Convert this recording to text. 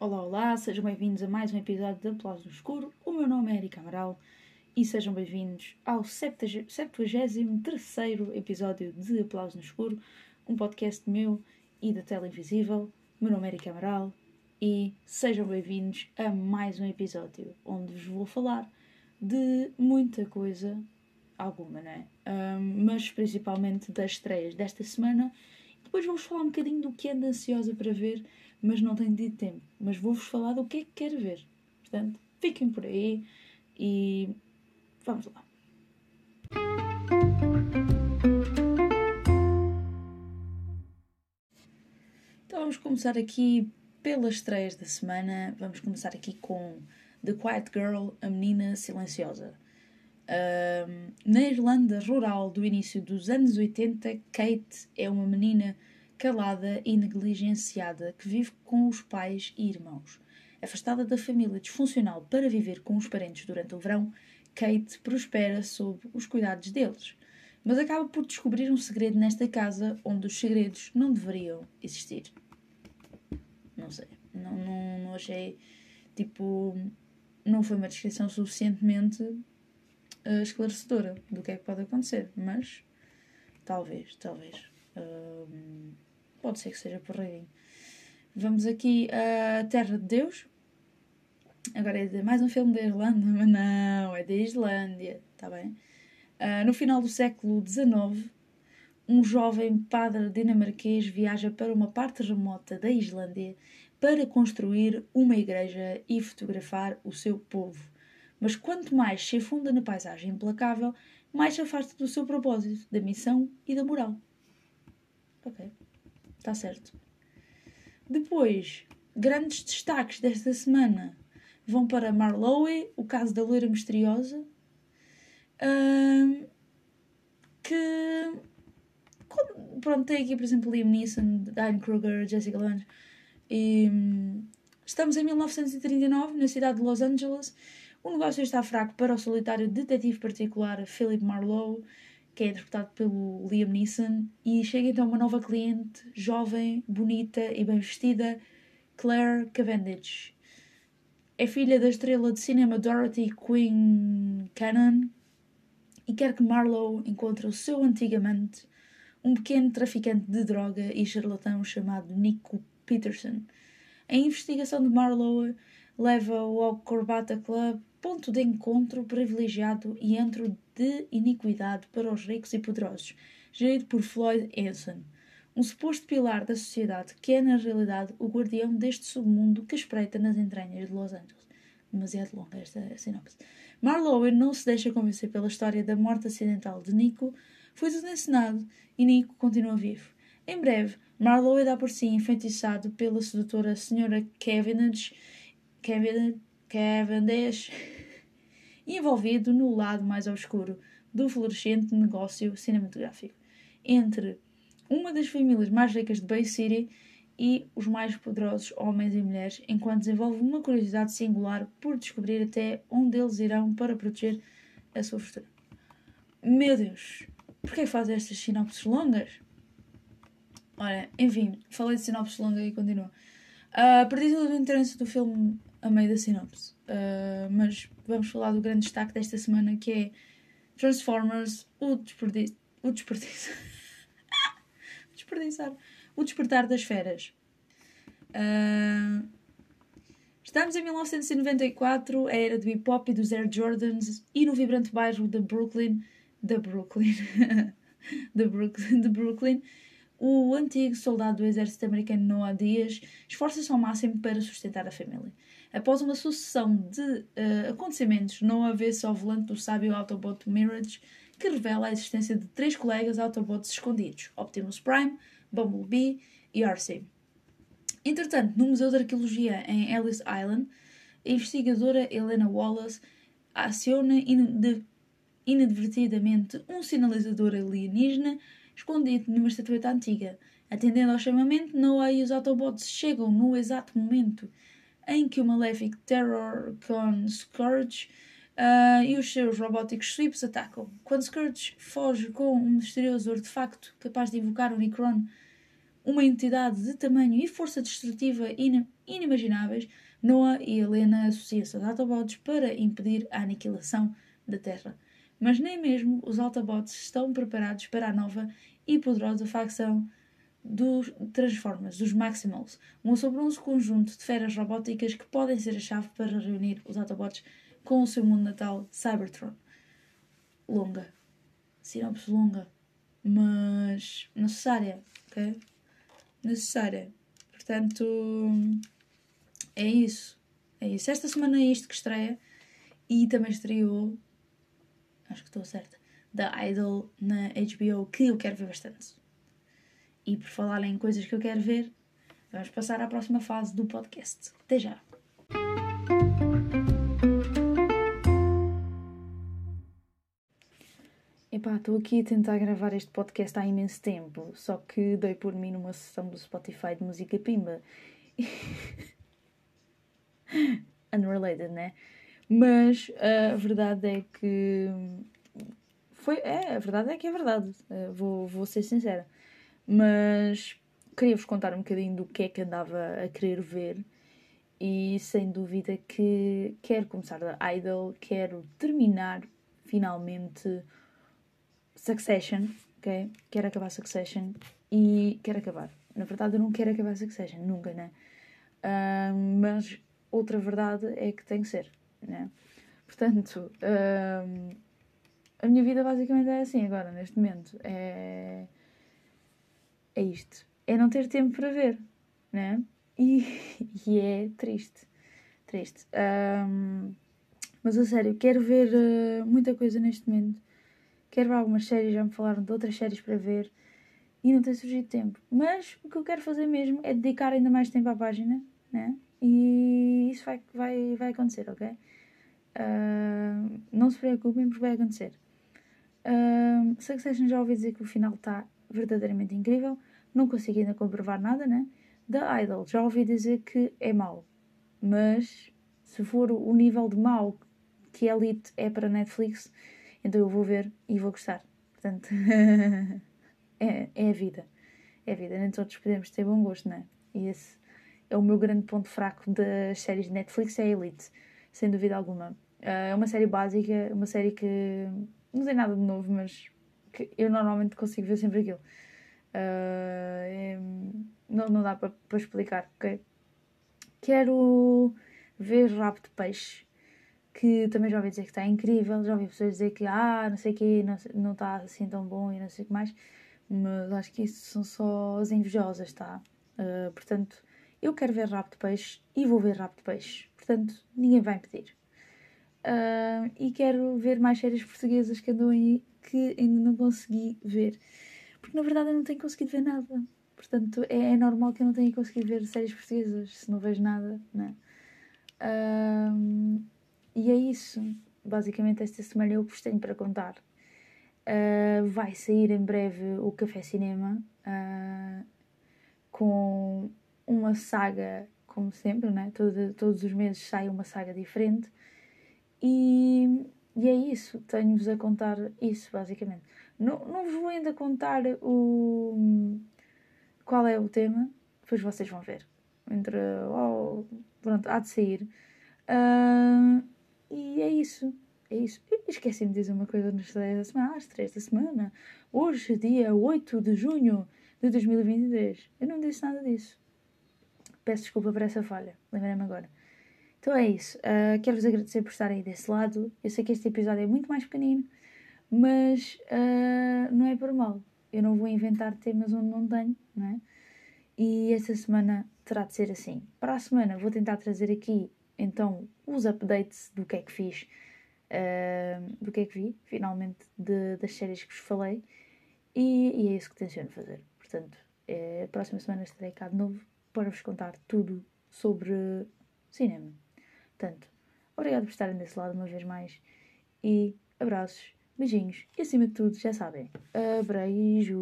Olá, olá, sejam bem-vindos a mais um episódio de Aplausos no Escuro. O meu nome é Erika Amaral e sejam bem-vindos ao 73 episódio de Aplausos no Escuro, um podcast meu e da Tela Invisível. Meu nome é Erika Amaral e sejam bem-vindos a mais um episódio onde vos vou falar de muita coisa, alguma, não é? Um, mas principalmente das estreias desta semana. Depois vou-vos falar um bocadinho do que ando ansiosa para ver mas não tenho tido tempo. Mas vou-vos falar do que é que quero ver. Portanto, fiquem por aí e vamos lá. Então vamos começar aqui pelas estreias da semana. Vamos começar aqui com The Quiet Girl, a menina silenciosa. Na Irlanda rural do início dos anos 80, Kate é uma menina calada e negligenciada que vive com os pais e irmãos. Afastada da família disfuncional para viver com os parentes durante o verão, Kate prospera sob os cuidados deles, mas acaba por descobrir um segredo nesta casa onde os segredos não deveriam existir. Não não, não, achei. Tipo, não foi uma descrição suficientemente uh, esclarecedora do que é que pode acontecer, mas talvez, talvez. Uh, Pode ser que seja por aí. Vamos aqui a Terra de Deus. Agora é mais um filme da Irlanda, mas não, é da Islândia, está bem? Uh, no final do século XIX, um jovem padre dinamarquês viaja para uma parte remota da Islândia para construir uma igreja e fotografar o seu povo. Mas quanto mais se afunda na paisagem implacável, mais se afasta do seu propósito, da missão e da moral. Ok. Está certo. Depois, grandes destaques desta semana vão para Marlowe, o caso da loira misteriosa, que pronto, tem aqui, por exemplo, Liam Neeson, Diane Kruger, Jessica Lange, e um, estamos em 1939, na cidade de Los Angeles. O negócio está fraco para o solitário detetive particular Philip Marlowe, que é interpretado pelo Liam Neeson, e chega então uma nova cliente, jovem, bonita e bem vestida, Claire Cavendish. É filha da estrela de cinema Dorothy Quinn Cannon e quer que Marlowe encontre o seu antigo amante, um pequeno traficante de droga e charlatão chamado Nico Peterson. A investigação de Marlowe leva-o ao Corbata Club, ponto de encontro privilegiado e entro de iniquidade para os ricos e poderosos, gerido por Floyd Anson, um suposto pilar da sociedade que é, na realidade, o guardião deste submundo que espreita nas entranhas de Los Angeles. Demasiado longa esta sinopse. Marlowe não se deixa convencer pela história da morte acidental de Nico, foi tudo encenado e Nico continua vivo. Em breve, Marlowe dá por si enfeitiçado pela sedutora Sra. Cavendish, Cavendish, Cavendish envolvido no lado mais obscuro do florescente negócio cinematográfico, entre uma das famílias mais ricas de Bay City e os mais poderosos homens e mulheres, enquanto desenvolve uma curiosidade singular por descobrir até onde eles irão para proteger a sua fortuna. Meu Deus, porquê faz estas sinopses longas? Olha, enfim, falei de sinopses longas e continuo. Uh, perdi todo o interesse do filme a meio da sinopse. Uh, mas vamos falar do grande destaque desta semana que é Transformers, o desperdício. O desperdício. desperdiçar. O despertar das feras. Uh, estamos em 1994, a era do hip hop e dos Air Jordans e no vibrante bairro de Brooklyn. Da Brooklyn. de Brooklyn, de Brooklyn o antigo soldado do exército americano Noah Diaz esforça-se ao máximo para sustentar a família. Após uma sucessão de uh, acontecimentos, Noah vê-se ao volante do sábio Autobot Mirage, que revela a existência de três colegas Autobots escondidos: Optimus Prime, Bumblebee e Arcee. Entretanto, no Museu de Arqueologia em Ellis Island, a investigadora Helena Wallace aciona inadvertidamente um sinalizador alienígena escondido numa estatueta antiga. Atendendo ao chamamento, Noah e os Autobots chegam no exato momento em que o Malefic Terror com Scourge uh, e os seus robóticos sweeps atacam. Quando Scourge foge com um misterioso artefacto capaz de invocar o Necron, uma entidade de tamanho e força destrutiva inimagináveis, Noah e Helena associam-se aos Autobots para impedir a aniquilação da Terra. Mas nem mesmo os Autobots estão preparados para a nova e poderosa facção dos Transformers, dos Maximals, um assombroso conjunto de feras robóticas que podem ser a chave para reunir os Autobots com o seu mundo natal, Cybertron. Longa. Sinopse longa. Mas necessária, ok? Necessária. Portanto, é isso. É isso. Esta semana é isto que estreia. E também estreou, acho que estou certa, da Idol na HBO, que eu quero ver bastante. E por falar em coisas que eu quero ver, vamos passar à próxima fase do podcast. Até já! Epá, estou aqui a tentar gravar este podcast há imenso tempo, só que dei por mim numa sessão do Spotify de música pimba. Unrelated, né? Mas a verdade é que. Foi, é, a verdade é que é verdade. Uh, vou, vou ser sincera. Mas queria-vos contar um bocadinho do que é que andava a querer ver. E sem dúvida que quero começar da Idol, quero terminar finalmente Succession, ok? Quero acabar Succession e quero acabar. Na verdade, eu não quero acabar Succession, nunca, né? Uh, mas outra verdade é que tem que ser, né? Portanto, uh, a minha vida basicamente é assim agora, neste momento. É é isto. É não ter tempo para ver, né? E, e é triste. Triste. Um, mas a sério, quero ver uh, muita coisa neste momento. Quero ver algumas séries, já me falaram de outras séries para ver e não tem surgido tempo. Mas o que eu quero fazer mesmo é dedicar ainda mais tempo à página, né? E isso vai, vai, vai acontecer, ok? Uh, não se preocupem porque vai acontecer. Uh, Succession já ouvi dizer que o final está verdadeiramente incrível. Não consigo ainda comprovar nada, né? Da Idol, já ouvi dizer que é mau. Mas se for o nível de mau que Elite é para Netflix, então eu vou ver e vou gostar. Portanto, é, é a vida. É a vida. Nem todos podemos ter bom gosto, né? E esse é o meu grande ponto fraco das séries de Netflix, é a Elite. Sem dúvida alguma. Ah, é uma série básica, uma série que não tem nada de novo, mas que eu normalmente consigo ver sempre aquilo. Uh, é, não, não dá para explicar, ok? Quero ver Rabo de Peixe, que também já ouvi dizer que está incrível, já ouvi pessoas dizer que, ah, não sei o quê, não, está assim tão bom e não sei o que mais, mas acho que isso são só as invejosas, tá? Uh, portanto, eu quero ver Rabo de Peixe e vou ver Rabo de Peixe, portanto, ninguém vai impedir. Uh, e quero ver mais séries portuguesas que andam aí que ainda não consegui ver. Porque na verdade eu não tenho conseguido ver nada. Portanto, é, é normal que eu não tenha conseguido ver séries portuguesas se não vejo nada, né? Um, e é isso. Basicamente, esta semana eu vos tenho para contar. Uh, vai sair em breve o Café Cinema uh, com uma saga, como sempre, né? Todo, todos os meses sai uma saga diferente. E, e é isso. Tenho-vos a contar isso, basicamente. Não, não vos vou ainda contar o, qual é o tema, depois vocês vão ver. Entre, oh, pronto, há de sair. Uh, e é isso. É isso. Esqueci-me de dizer uma coisa nas estreia da semana. Estreia da semana. Hoje, dia 8 de junho de 2023. Eu não disse nada disso. Peço desculpa por essa falha. Lembrei-me agora. Então é isso. Uh, Quero-vos agradecer por estarem aí desse lado. Eu sei que este episódio é muito mais pequenino mas uh, não é por mal. Eu não vou inventar temas onde não tenho, não é? E esta semana terá de ser assim. Para a semana vou tentar trazer aqui então os updates do que é que fiz, uh, do que é que vi, finalmente, de, das séries que vos falei. E, e, é isso que tenciono fazer. Portanto, é, a próxima semana estarei cá de novo para vos contar tudo sobre cinema. Portanto, obrigado por estarem desse lado uma vez mais e abraços Beijinhos e acima de tudo, já sabem, abreijos.